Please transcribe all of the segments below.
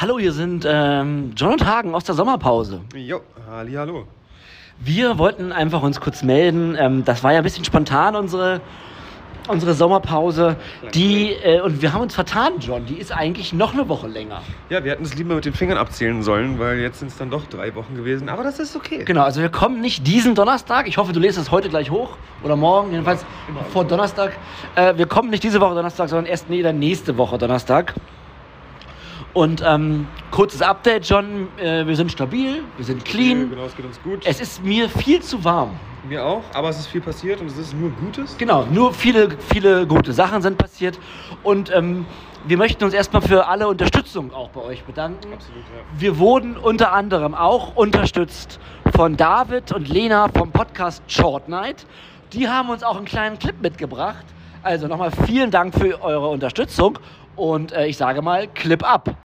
Hallo, hier sind ähm, John und Hagen aus der Sommerpause. Jo, halli, hallo. Wir wollten einfach uns kurz melden. Ähm, das war ja ein bisschen spontan, unsere, unsere Sommerpause. Die, äh, und wir haben uns vertan, John. Die ist eigentlich noch eine Woche länger. Ja, wir hätten es lieber mit den Fingern abzählen sollen, weil jetzt sind es dann doch drei Wochen gewesen. Aber das ist okay. Genau, also wir kommen nicht diesen Donnerstag. Ich hoffe, du lässt es heute gleich hoch oder morgen, jedenfalls vor Donnerstag. Äh, wir kommen nicht diese Woche Donnerstag, sondern erst nee, dann nächste Woche Donnerstag. Und ähm, kurzes Update, John. Äh, wir sind stabil, wir sind clean. Genau, es geht uns gut. Es ist mir viel zu warm. Mir auch, aber es ist viel passiert und es ist nur Gutes. Genau, nur viele, viele gute Sachen sind passiert. Und ähm, wir möchten uns erstmal für alle Unterstützung auch bei euch bedanken. Absolut, ja. Wir wurden unter anderem auch unterstützt von David und Lena vom Podcast Short Night. Die haben uns auch einen kleinen Clip mitgebracht. Also nochmal vielen Dank für eure Unterstützung und äh, ich sage mal, Clip ab.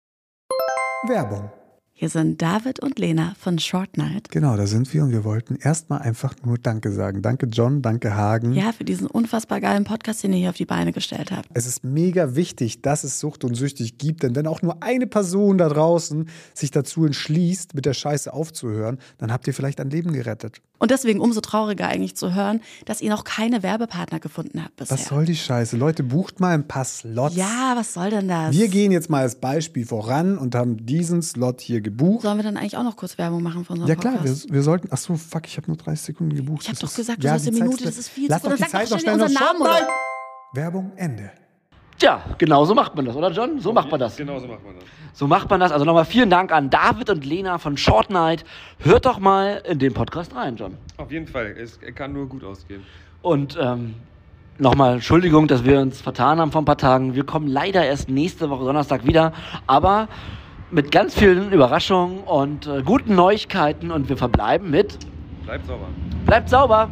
Werbung. Hier sind David und Lena von Short Night. Genau, da sind wir und wir wollten erstmal einfach nur Danke sagen. Danke John, danke Hagen. Ja, für diesen unfassbar geilen Podcast, den ihr hier auf die Beine gestellt habt. Es ist mega wichtig, dass es Sucht und Süchtig gibt, denn wenn auch nur eine Person da draußen sich dazu entschließt, mit der Scheiße aufzuhören, dann habt ihr vielleicht ein Leben gerettet. Und deswegen umso trauriger eigentlich zu hören, dass ihr noch keine Werbepartner gefunden habt bisher. Was soll die Scheiße? Leute, bucht mal ein paar Slots. ja, was soll denn das? Wir gehen jetzt mal als Beispiel voran und haben diesen Slot hier gebucht. Sollen wir dann eigentlich auch noch kurz Werbung machen von unserem Ja klar, wir, wir sollten. Ach so, fuck, ich habe nur 30 Sekunden gebucht. Ich hab Das doch gesagt, du sollst die eine Minute, Zeit- das ist viel zu Lass doch die Zeit doch noch schnell noch Namen? Werbung, Ende. Tja, genau so macht man das, oder John? So macht man das. Genau so macht man das. So macht man das. Also nochmal vielen Dank an David und Lena von Short Night. Hört doch mal in den Podcast rein, John. Auf jeden Fall, es kann nur gut ausgehen. Und ähm, nochmal Entschuldigung, dass wir uns vertan haben vor ein paar Tagen. Wir kommen leider erst nächste Woche Donnerstag wieder, aber mit ganz vielen Überraschungen und äh, guten Neuigkeiten und wir verbleiben mit Bleibt sauber. Bleibt sauber!